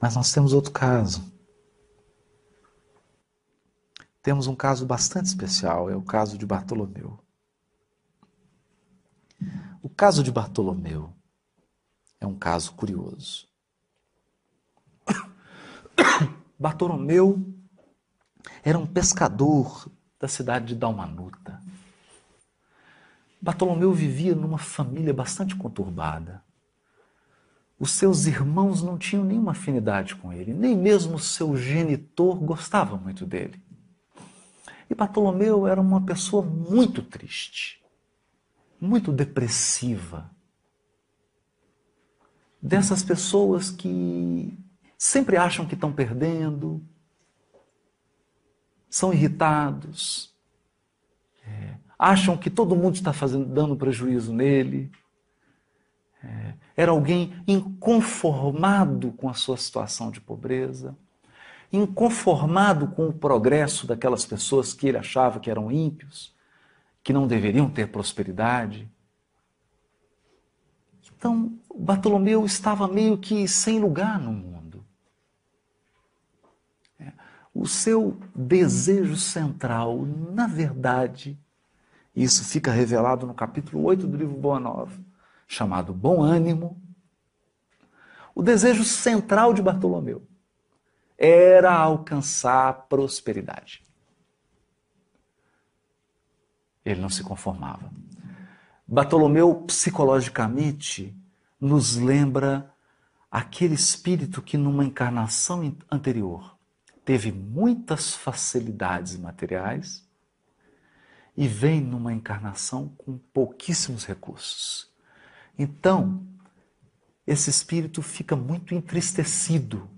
Mas nós temos outro caso. Temos um caso bastante especial, é o caso de Bartolomeu. O caso de Bartolomeu é um caso curioso. Bartolomeu era um pescador da cidade de Dalmanuta. Bartolomeu vivia numa família bastante conturbada. Os seus irmãos não tinham nenhuma afinidade com ele, nem mesmo seu genitor gostava muito dele. E Bartolomeu era uma pessoa muito triste, muito depressiva. Dessas pessoas que sempre acham que estão perdendo, são irritados, é, acham que todo mundo está fazendo, dando prejuízo nele. É, era alguém inconformado com a sua situação de pobreza, inconformado com o progresso daquelas pessoas que ele achava que eram ímpios, que não deveriam ter prosperidade. Então, Bartolomeu estava meio que sem lugar no mundo. É, o seu desejo central, na verdade, isso fica revelado no capítulo 8 do livro Boa Nova, chamado Bom Ânimo. O desejo central de Bartolomeu era alcançar prosperidade. Ele não se conformava. Bartolomeu, psicologicamente, nos lembra aquele espírito que, numa encarnação anterior, teve muitas facilidades materiais e vem numa encarnação com pouquíssimos recursos. Então, esse espírito fica muito entristecido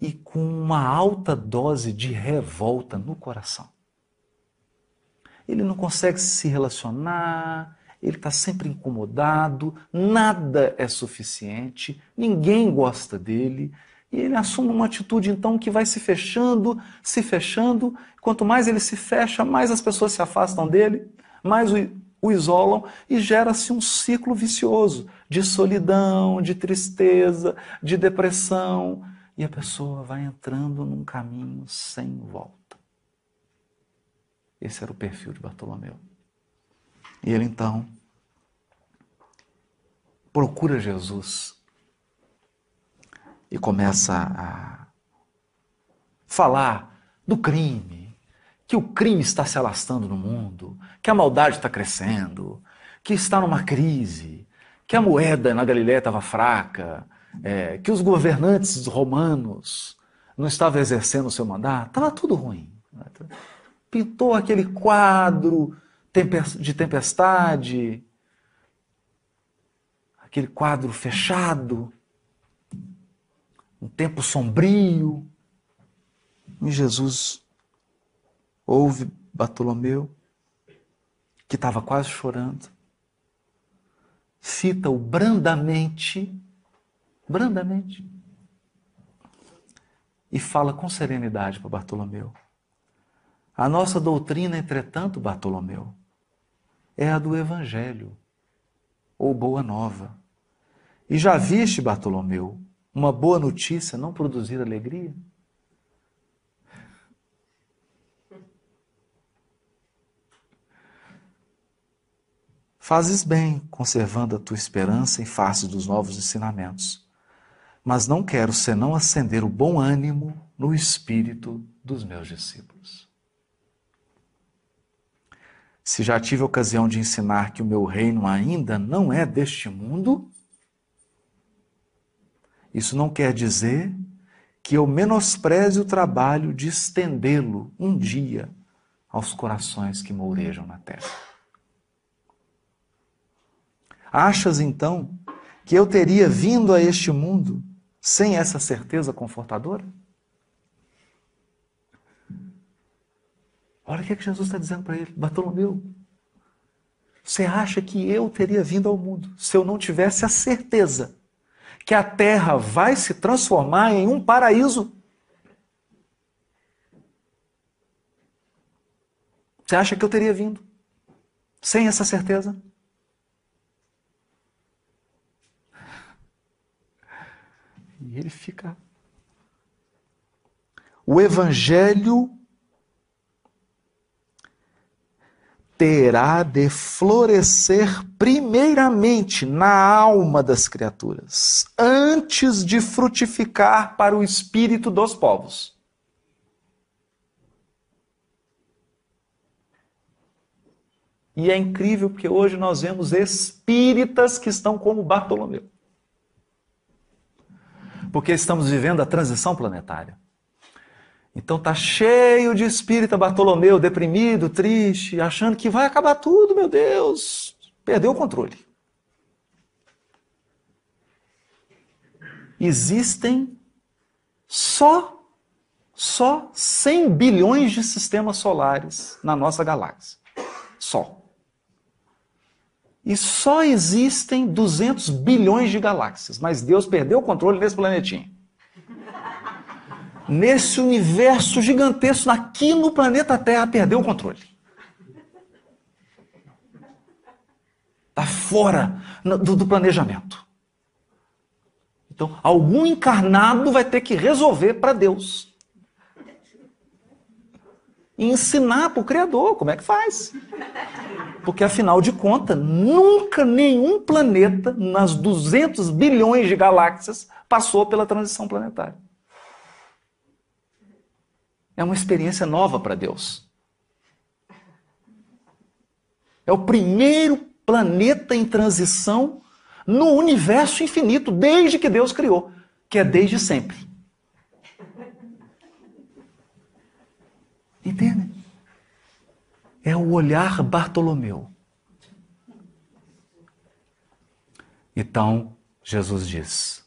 e com uma alta dose de revolta no coração. Ele não consegue se relacionar, ele está sempre incomodado, nada é suficiente, ninguém gosta dele, e ele assume uma atitude então que vai se fechando, se fechando. Quanto mais ele se fecha, mais as pessoas se afastam dele, mais o, o isolam e gera-se um ciclo vicioso de solidão, de tristeza, de depressão. E a pessoa vai entrando num caminho sem volta. Esse era o perfil de Bartolomeu. E ele então procura Jesus e começa a falar do crime, que o crime está se alastrando no mundo, que a maldade está crescendo, que está numa crise, que a moeda na Galiléia estava fraca, é, que os governantes romanos não estavam exercendo o seu mandato, estava tudo ruim. Pintou aquele quadro de tempestade, aquele quadro fechado, um tempo sombrio. E Jesus ouve Bartolomeu, que estava quase chorando, cita-o brandamente, brandamente, e fala com serenidade para Bartolomeu. A nossa doutrina, entretanto, Bartolomeu, é a do Evangelho, ou Boa Nova. E já viste, Bartolomeu, uma boa notícia não produzir alegria? Fazes bem, conservando a tua esperança em face dos novos ensinamentos. Mas não quero senão acender o bom ânimo no espírito dos meus discípulos. Se já tive a ocasião de ensinar que o meu reino ainda não é deste mundo, isso não quer dizer que eu menospreze o trabalho de estendê-lo um dia aos corações que mourejam na terra. Achas então que eu teria vindo a este mundo sem essa certeza confortadora? Olha o que, é que Jesus está dizendo para ele, Bartolomeu. Você acha que eu teria vindo ao mundo se eu não tivesse a certeza que a terra vai se transformar em um paraíso. Você acha que eu teria vindo sem essa certeza? Ele fica. O evangelho terá de florescer primeiramente na alma das criaturas, antes de frutificar para o espírito dos povos. E é incrível porque hoje nós vemos espíritas que estão como Bartolomeu. Porque estamos vivendo a transição planetária. Então tá cheio de espírita Bartolomeu, deprimido, triste, achando que vai acabar tudo, meu Deus. Perdeu o controle. Existem só só 100 bilhões de sistemas solares na nossa galáxia. Só. E só existem 200 bilhões de galáxias, mas Deus perdeu o controle desse planetinho. Nesse universo gigantesco, aqui no planeta Terra, perdeu o controle. Está fora do planejamento. Então, algum encarnado vai ter que resolver para Deus. E ensinar para o Criador como é que faz. Porque, afinal de contas, nunca nenhum planeta nas 200 bilhões de galáxias passou pela transição planetária. É uma experiência nova para Deus. É o primeiro planeta em transição no universo infinito, desde que Deus criou, que é desde sempre. Entende? é o olhar Bartolomeu. Então, Jesus diz: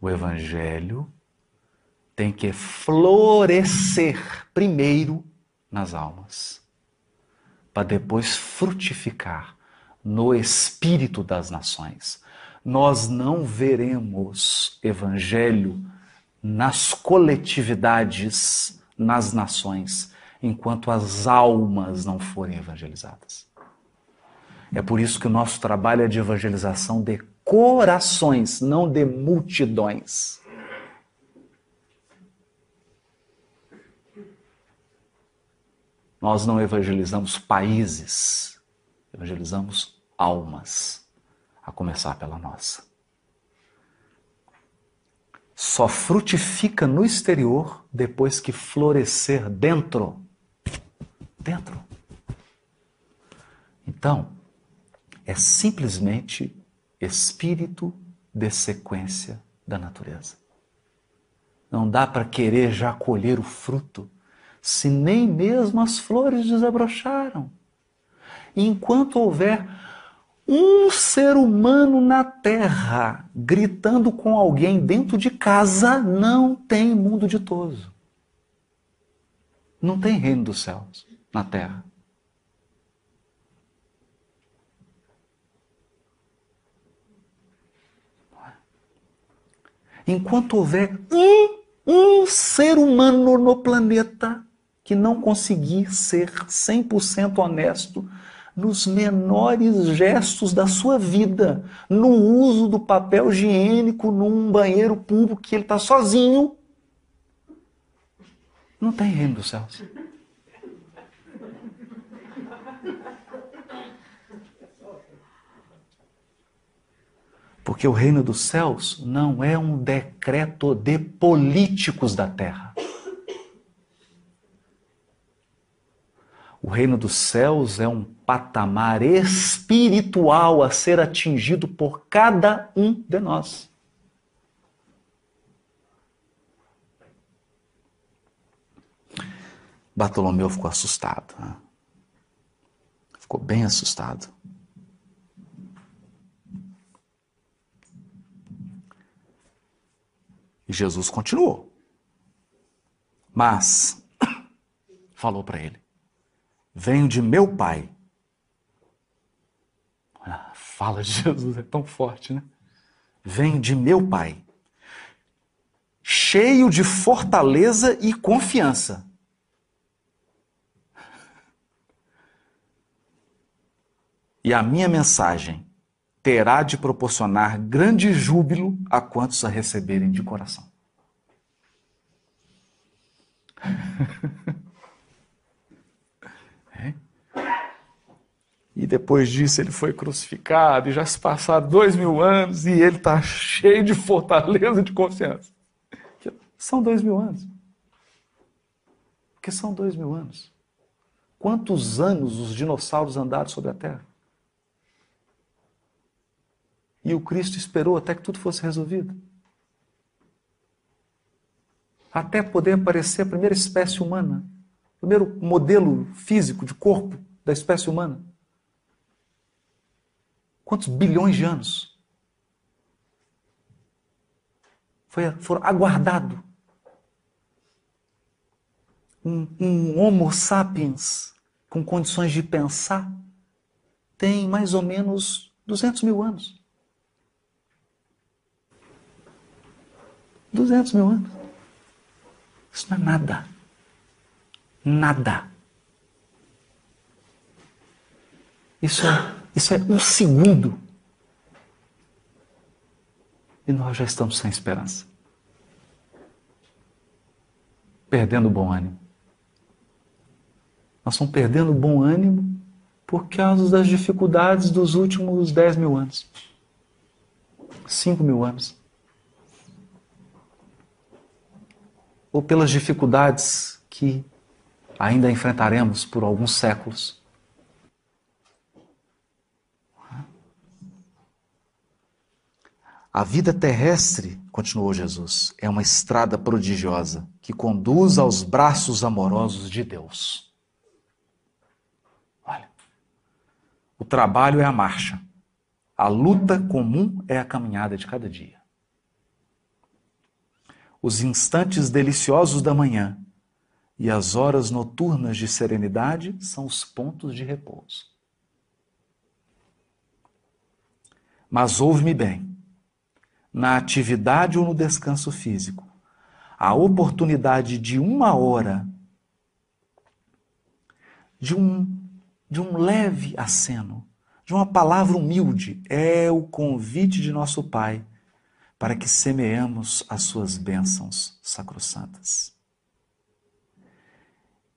o Evangelho tem que florescer primeiro nas almas, para depois frutificar no espírito das nações. Nós não veremos Evangelho nas coletividades, nas nações enquanto as almas não forem evangelizadas. É por isso que o nosso trabalho é de evangelização de corações, não de multidões. Nós não evangelizamos países, evangelizamos almas, a começar pela nossa. Só frutifica no exterior depois que florescer dentro dentro. Então, é simplesmente espírito de sequência da natureza. Não dá para querer já colher o fruto se nem mesmo as flores desabrocharam. E enquanto houver um ser humano na terra gritando com alguém dentro de casa, não tem mundo ditoso. Não tem reino dos céus na terra. Enquanto houver um, um ser humano no planeta que não conseguir ser 100% honesto nos menores gestos da sua vida, no uso do papel higiênico num banheiro público que ele está sozinho, não tem reino dos céus. Porque o reino dos céus não é um decreto de políticos da terra. O reino dos céus é um patamar espiritual a ser atingido por cada um de nós. Bartolomeu ficou assustado. Né? Ficou bem assustado. E Jesus continuou. Mas falou para ele: Venho de meu Pai. A fala de Jesus é tão forte, né? Venho de meu Pai, cheio de fortaleza e confiança. E a minha mensagem terá de proporcionar grande júbilo a quantos a receberem de coração. E depois disso ele foi crucificado, e já se passaram dois mil anos, e ele está cheio de fortaleza de confiança. São dois mil anos. Porque são dois mil anos. Quantos anos os dinossauros andaram sobre a Terra? E o Cristo esperou até que tudo fosse resolvido. Até poder aparecer a primeira espécie humana, o primeiro modelo físico de corpo da espécie humana. Quantos bilhões de anos? Foi, aguardado um, um Homo sapiens com condições de pensar tem mais ou menos 200 mil anos. 200 mil anos. Isso não é nada. Nada. Isso é, isso é um segundo. E nós já estamos sem esperança. Perdendo o bom ânimo. Nós estamos perdendo o bom ânimo por causa das dificuldades dos últimos 10 mil anos. 5 mil anos. Ou pelas dificuldades que ainda enfrentaremos por alguns séculos. A vida terrestre, continuou Jesus, é uma estrada prodigiosa que conduz aos braços amorosos de Deus. O trabalho é a marcha. A luta comum é a caminhada de cada dia. Os instantes deliciosos da manhã e as horas noturnas de serenidade são os pontos de repouso. Mas ouve-me bem: na atividade ou no descanso físico, a oportunidade de uma hora, de um de um leve aceno, de uma palavra humilde, é o convite de nosso Pai para que semeemos as suas bênçãos sacrossantas.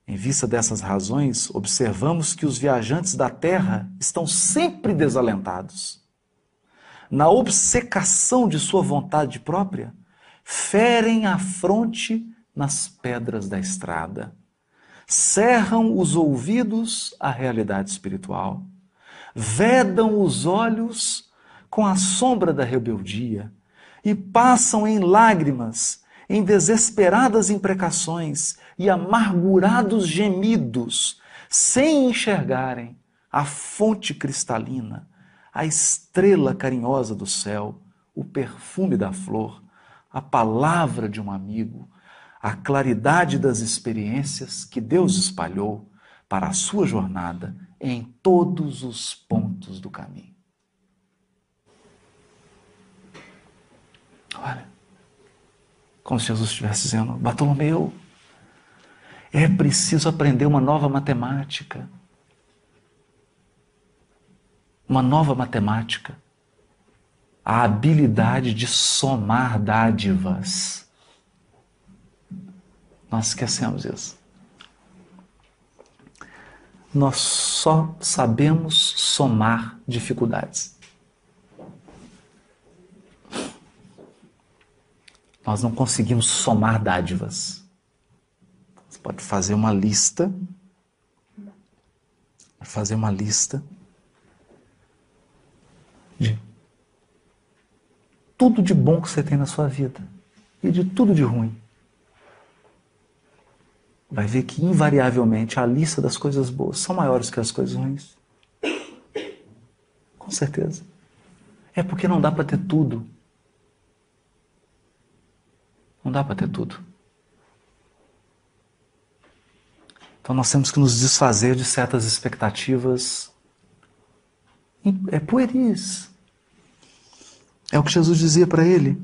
Em vista dessas razões, observamos que os viajantes da terra estão sempre desalentados. Na obcecação de sua vontade própria, ferem a fronte nas pedras da estrada cerram os ouvidos à realidade espiritual, vedam os olhos com a sombra da rebeldia e passam em lágrimas, em desesperadas imprecações e amargurados gemidos, sem enxergarem a fonte cristalina, a estrela carinhosa do céu, o perfume da flor, a palavra de um amigo, a claridade das experiências que Deus espalhou para a sua jornada em todos os pontos do caminho. Olha, como se Jesus estivesse dizendo: Bartolomeu, é preciso aprender uma nova matemática. Uma nova matemática. A habilidade de somar dádivas nós esquecemos isso. Nós só sabemos somar dificuldades. Nós não conseguimos somar dádivas. Você pode fazer uma lista, fazer uma lista de tudo de bom que você tem na sua vida e de tudo de ruim vai ver que invariavelmente a lista das coisas boas são maiores que as coisas ruins. Com certeza. É porque não dá para ter tudo. Não dá para ter tudo. Então nós temos que nos desfazer de certas expectativas. É pueris. É o que Jesus dizia para ele.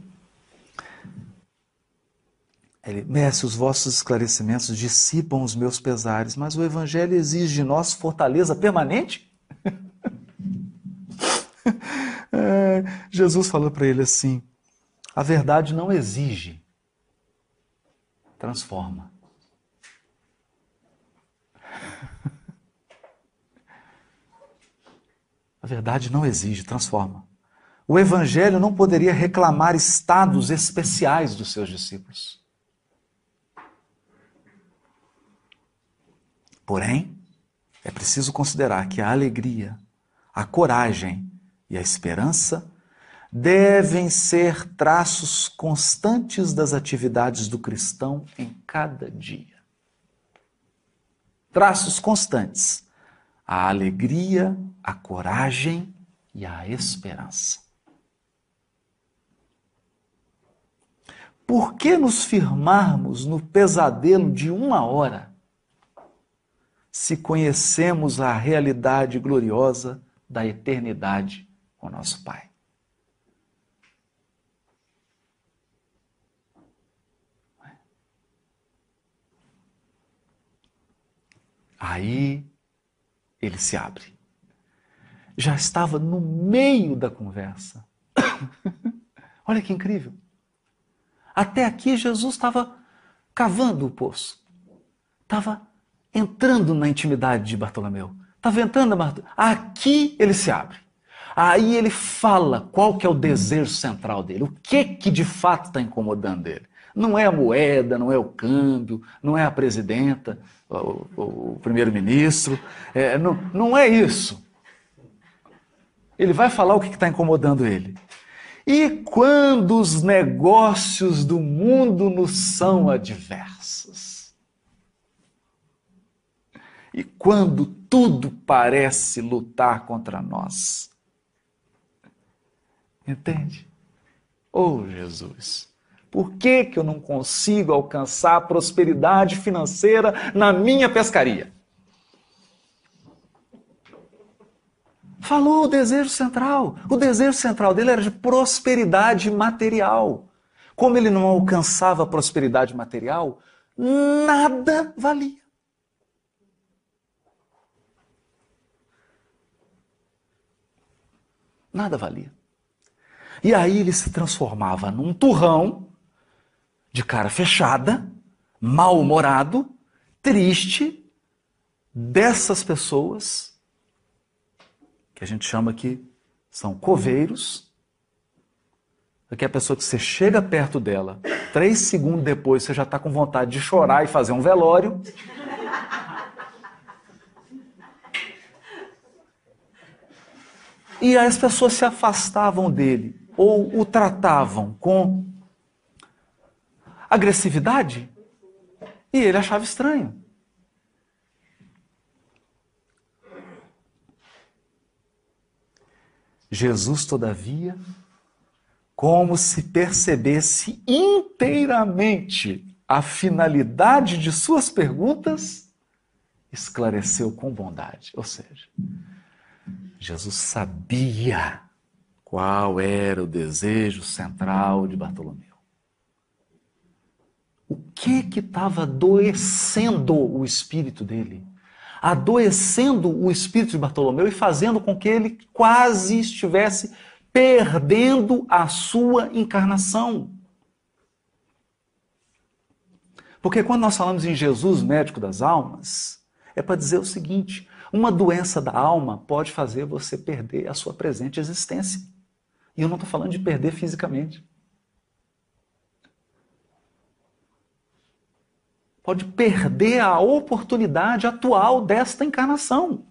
Ele, mestre, os vossos esclarecimentos dissipam os meus pesares, mas o Evangelho exige de nós fortaleza permanente? Jesus falou para ele assim: a verdade não exige, transforma. A verdade não exige, transforma. O Evangelho não poderia reclamar estados especiais dos seus discípulos. Porém, é preciso considerar que a alegria, a coragem e a esperança devem ser traços constantes das atividades do cristão em cada dia. Traços constantes. A alegria, a coragem e a esperança. Por que nos firmarmos no pesadelo de uma hora se conhecemos a realidade gloriosa da eternidade com nosso Pai? Aí ele se abre. Já estava no meio da conversa. Olha que incrível. Até aqui Jesus estava cavando o poço. Estava entrando na intimidade de Bartolomeu. Estava entrando na Aqui ele se abre. Aí ele fala qual que é o desejo central dele. O que que de fato está incomodando ele. Não é a moeda, não é o câmbio, não é a presidenta, o, o primeiro-ministro. É, não, não é isso. Ele vai falar o que está incomodando ele. E quando os negócios do mundo nos são adversos? E quando tudo parece lutar contra nós? Entende? Oh, Jesus. Por que, que eu não consigo alcançar prosperidade financeira na minha pescaria? Falou o desejo central. O desejo central dele era de prosperidade material. Como ele não alcançava a prosperidade material, nada valia. Nada valia. E aí ele se transformava num turrão de cara fechada, mal-humorado, triste, dessas pessoas, que a gente chama que são coveiros, é a pessoa que você chega perto dela, três segundos depois você já está com vontade de chorar e fazer um velório. E as pessoas se afastavam dele ou o tratavam com agressividade. E ele achava estranho. Jesus, todavia, como se percebesse inteiramente a finalidade de suas perguntas, esclareceu com bondade. Ou seja, Jesus sabia qual era o desejo central de Bartolomeu o que que estava adoecendo o espírito dele? Adoecendo o espírito de Bartolomeu e fazendo com que ele quase estivesse perdendo a sua encarnação. Porque quando nós falamos em Jesus, médico das almas, é para dizer o seguinte: uma doença da alma pode fazer você perder a sua presente existência. E eu não estou falando de perder fisicamente. Pode perder a oportunidade atual desta encarnação.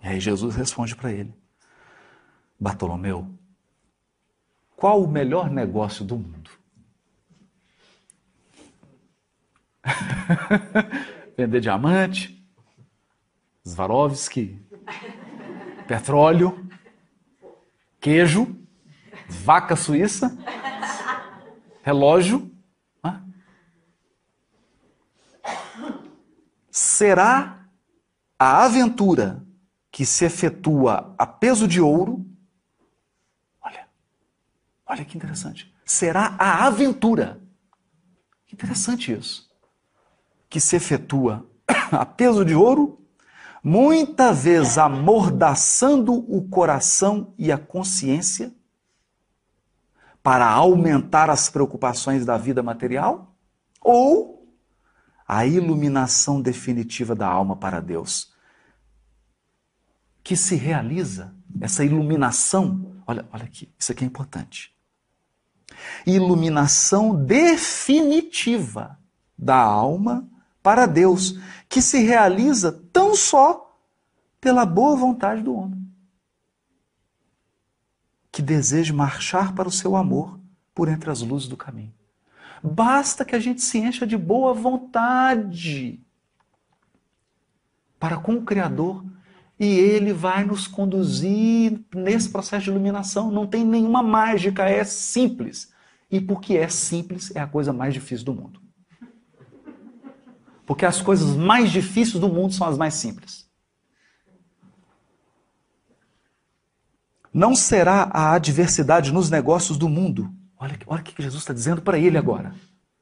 E aí Jesus responde para ele: Bartolomeu, qual o melhor negócio do mundo? Vender diamante, Swarovski, petróleo, queijo, vaca suíça relógio. Né? Será a aventura que se efetua a peso de ouro. Olha, olha que interessante. Será a aventura. Que interessante isso. Que se efetua a peso de ouro muita vez amordaçando o coração e a consciência para aumentar as preocupações da vida material, ou a iluminação definitiva da alma para Deus, que se realiza, essa iluminação, olha, olha aqui, isso aqui é importante. Iluminação definitiva da alma para Deus, que se realiza tão só pela boa vontade do homem, que deseja marchar para o seu amor por entre as luzes do caminho. Basta que a gente se encha de boa vontade para com o Criador e ele vai nos conduzir nesse processo de iluminação. Não tem nenhuma mágica, é simples. E porque é simples, é a coisa mais difícil do mundo. Porque as coisas mais difíceis do mundo são as mais simples. Não será a adversidade nos negócios do mundo. Olha, olha o que Jesus está dizendo para ele agora.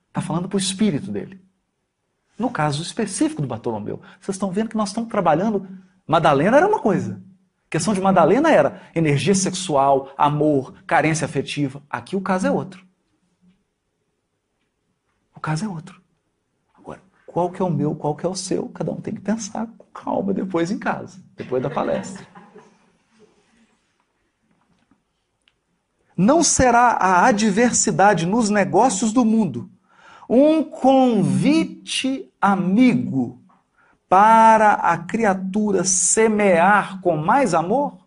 Está falando para o espírito dele. No caso específico do Bartolomeu, vocês estão vendo que nós estamos trabalhando. Madalena era uma coisa. A questão de Madalena era energia sexual, amor, carência afetiva. Aqui o caso é outro. O caso é outro. Agora, qual que é o meu, qual que é o seu? Cada um tem que pensar com calma depois em casa, depois da palestra. Não será a adversidade nos negócios do mundo um convite amigo para a criatura semear com mais amor?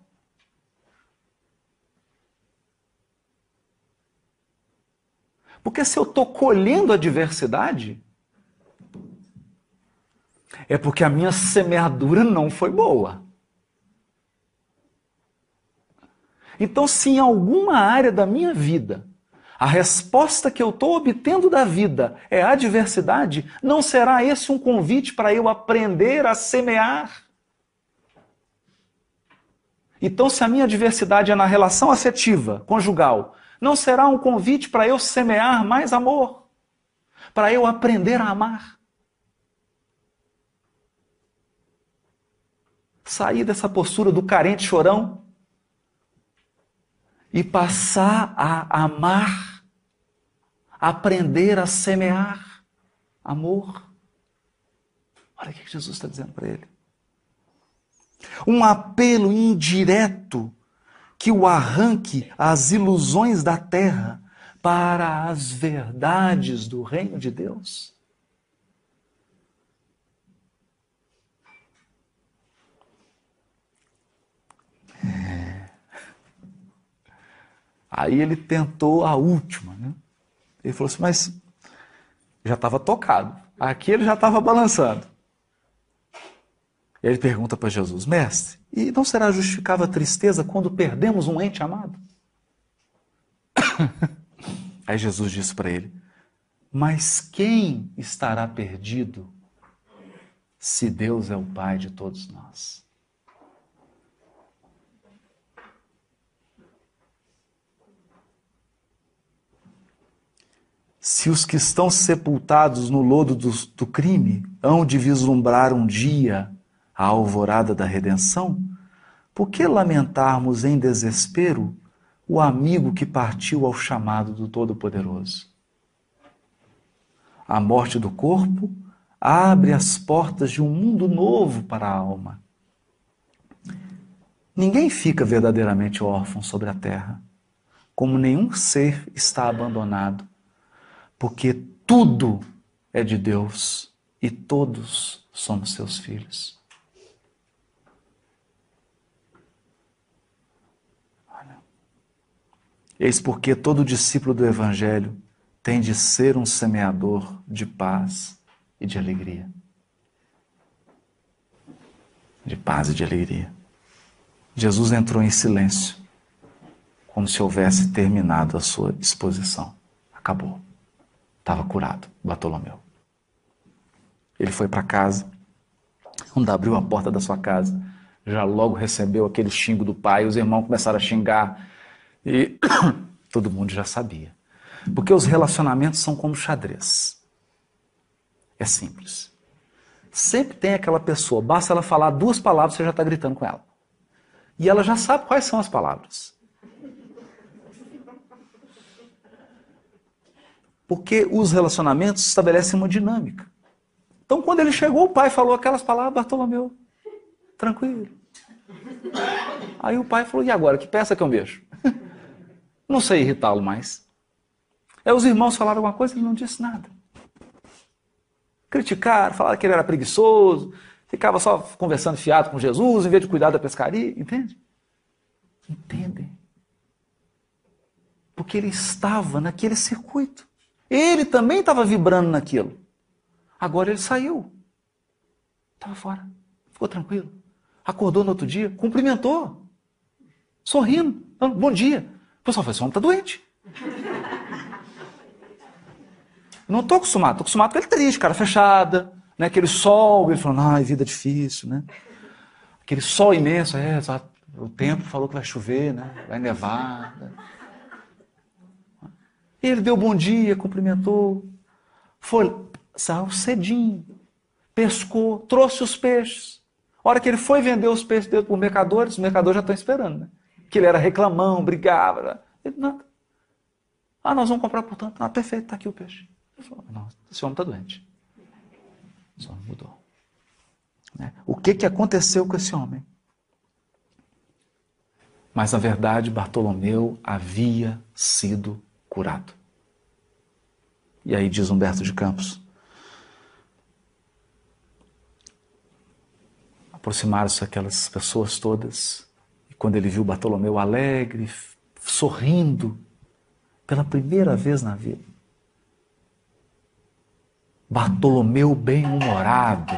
Porque se eu estou colhendo a diversidade, é porque a minha semeadura não foi boa. Então, se em alguma área da minha vida a resposta que eu estou obtendo da vida é adversidade, não será esse um convite para eu aprender a semear? Então, se a minha adversidade é na relação afetiva, conjugal, não será um convite para eu semear mais amor, para eu aprender a amar? Sair dessa postura do carente chorão e passar a amar, aprender a semear amor. Olha o que Jesus está dizendo para ele. Um apelo indireto que o arranque às ilusões da terra para as verdades do reino de Deus. Aí ele tentou a última. Né? Ele falou assim, mas já estava tocado. Aqui ele já estava balançando. Ele pergunta para Jesus, mestre, e não será justificável a tristeza quando perdemos um ente amado? Aí Jesus disse para ele, mas quem estará perdido se Deus é o Pai de todos nós? Se os que estão sepultados no lodo do, do crime hão de vislumbrar um dia a alvorada da redenção, por que lamentarmos em desespero o amigo que partiu ao chamado do Todo-Poderoso? A morte do corpo abre as portas de um mundo novo para a alma. Ninguém fica verdadeiramente órfão sobre a terra, como nenhum ser está abandonado porque tudo é de Deus e todos somos seus filhos. Olha. Eis porque todo discípulo do Evangelho tem de ser um semeador de paz e de alegria. De paz e de alegria. Jesus entrou em silêncio, como se houvesse terminado a sua exposição. Acabou estava curado, Bartolomeu. Ele foi para casa, quando abriu a porta da sua casa, já logo recebeu aquele xingo do pai, os irmãos começaram a xingar e todo mundo já sabia. Porque os relacionamentos são como xadrez. É simples. Sempre tem aquela pessoa, basta ela falar duas palavras, você já está gritando com ela. E ela já sabe quais são as palavras. Porque os relacionamentos estabelecem uma dinâmica. Então, quando ele chegou, o pai falou aquelas palavras, Bartolomeu, tranquilo. Aí o pai falou: e agora? Que peça que eu vejo? Não sei irritá-lo mais. Aí os irmãos falaram alguma coisa, ele não disse nada. Criticaram, falaram que ele era preguiçoso, ficava só conversando fiado com Jesus, em vez de cuidar da pescaria, entende? Entendem? Porque ele estava naquele circuito. Ele também estava vibrando naquilo. Agora ele saiu. Estava fora. Ficou tranquilo. Acordou no outro dia, cumprimentou. Sorrindo. Bom dia. O pessoal falou: esse homem está doente. Não estou acostumado, estou acostumado com ele triste, cara fechada, né? aquele sol, ele falando, ai, vida difícil, né? Aquele sol imenso, é, o tempo falou que vai chover, né? Vai nevar. Né? Ele deu bom dia, cumprimentou, foi, saiu cedinho, pescou, trouxe os peixes. A hora que ele foi vender os peixes dele para os mercadores, os mercadores já estão esperando, né? Que ele era reclamão, brigava. Ele, nada. Ah, nós vamos comprar por tanto. Ah, perfeito, está aqui o peixe. Ele falou, não, esse homem está doente. Esse homem mudou. Né? O que, que aconteceu com esse homem? Mas, na verdade, Bartolomeu havia sido curado. E aí diz Humberto de Campos, aproximaram-se aquelas pessoas todas, e quando ele viu Bartolomeu alegre, sorrindo, pela primeira vez na vida, Bartolomeu bem-humorado,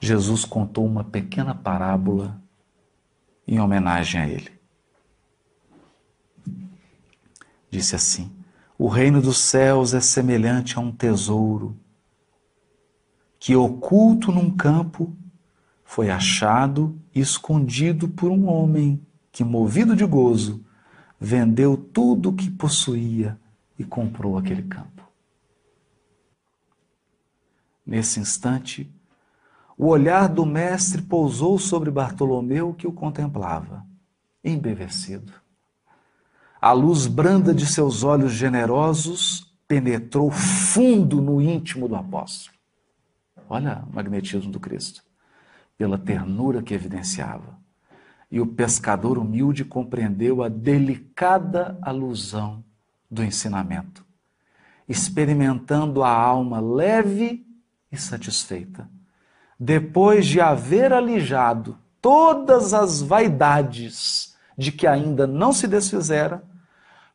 Jesus contou uma pequena parábola em homenagem a ele. Disse assim: O reino dos céus é semelhante a um tesouro que, oculto num campo, foi achado e escondido por um homem que, movido de gozo, vendeu tudo o que possuía e comprou aquele campo. Nesse instante, o olhar do mestre pousou sobre Bartolomeu que o contemplava, embevecido. A luz branda de seus olhos generosos penetrou fundo no íntimo do apóstolo. Olha o magnetismo do Cristo, pela ternura que evidenciava. E o pescador humilde compreendeu a delicada alusão do ensinamento, experimentando a alma leve e satisfeita, depois de haver alijado todas as vaidades de que ainda não se desfizera,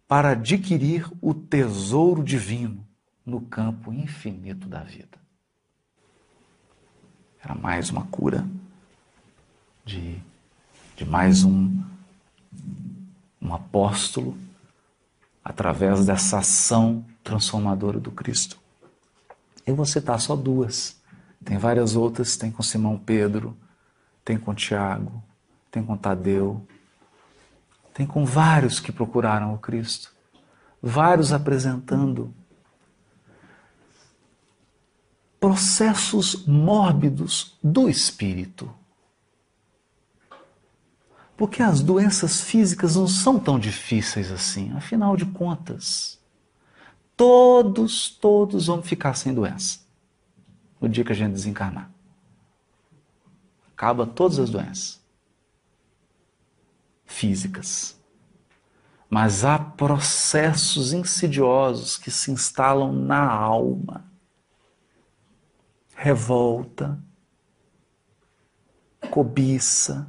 para adquirir o tesouro divino no campo infinito da vida. Era mais uma cura de, de mais um, um apóstolo através dessa ação transformadora do Cristo. Eu vou citar só duas. Tem várias outras, tem com Simão Pedro, tem com Tiago, tem com Tadeu, tem com vários que procuraram o Cristo, vários apresentando processos mórbidos do espírito. Porque as doenças físicas não são tão difíceis assim, afinal de contas. Todos, todos vão ficar sem doença no dia que a gente desencarnar. Acaba todas as doenças físicas. Mas há processos insidiosos que se instalam na alma. Revolta, cobiça,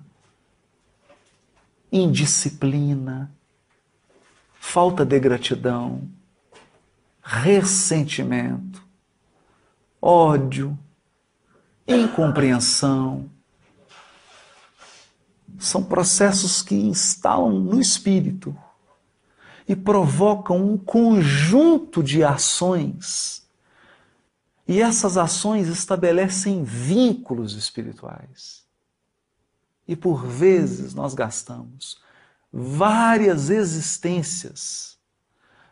indisciplina, falta de gratidão, ressentimento, ódio, incompreensão. São processos que instalam no espírito e provocam um conjunto de ações. E essas ações estabelecem vínculos espirituais. E por vezes nós gastamos várias existências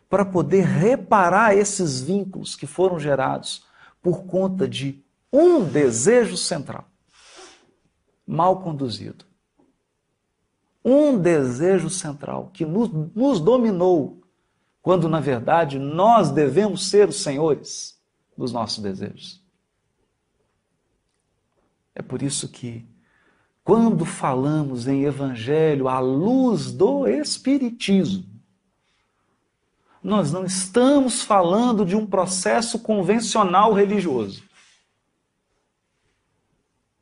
para poder reparar esses vínculos que foram gerados por conta de um desejo central, mal conduzido. Um desejo central que nos, nos dominou, quando na verdade nós devemos ser os senhores dos nossos desejos. É por isso que, quando falamos em Evangelho à luz do Espiritismo, nós não estamos falando de um processo convencional religioso.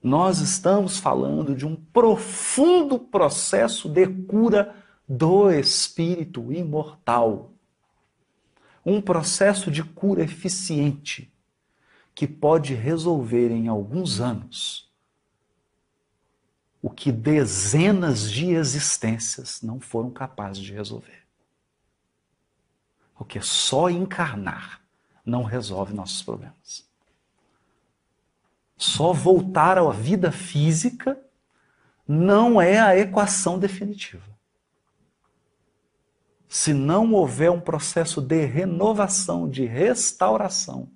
Nós estamos falando de um profundo processo de cura do espírito imortal. Um processo de cura eficiente que pode resolver em alguns anos o que dezenas de existências não foram capazes de resolver. Porque só encarnar não resolve nossos problemas. Só voltar à vida física não é a equação definitiva. Se não houver um processo de renovação, de restauração,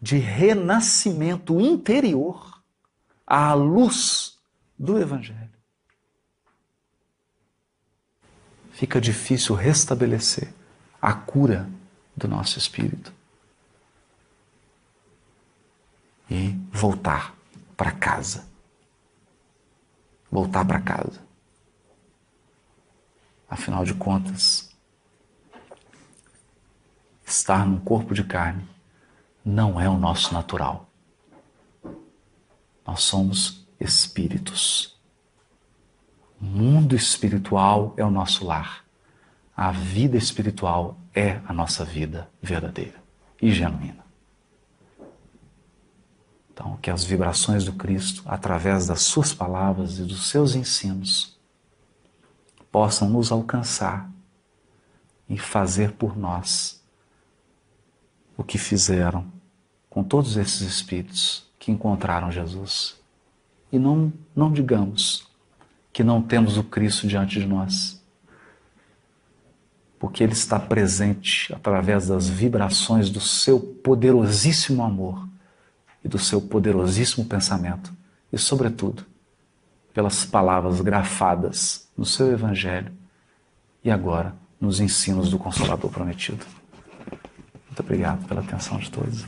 de renascimento interior à luz do Evangelho, fica difícil restabelecer a cura do nosso espírito e voltar para casa. Voltar para casa. Afinal de contas, estar num corpo de carne não é o nosso natural. Nós somos espíritos. O mundo espiritual é o nosso lar. A vida espiritual é a nossa vida verdadeira e genuína. Então, que as vibrações do Cristo, através das Suas palavras e dos seus ensinos, possam nos alcançar e fazer por nós o que fizeram com todos esses espíritos que encontraram Jesus. E não, não digamos, que não temos o Cristo diante de nós. Porque Ele está presente através das vibrações do seu poderosíssimo amor e do seu poderosíssimo pensamento, e, sobretudo, pelas palavras grafadas no seu Evangelho e agora nos ensinos do Consolador prometido. Muito obrigado pela atenção de todos.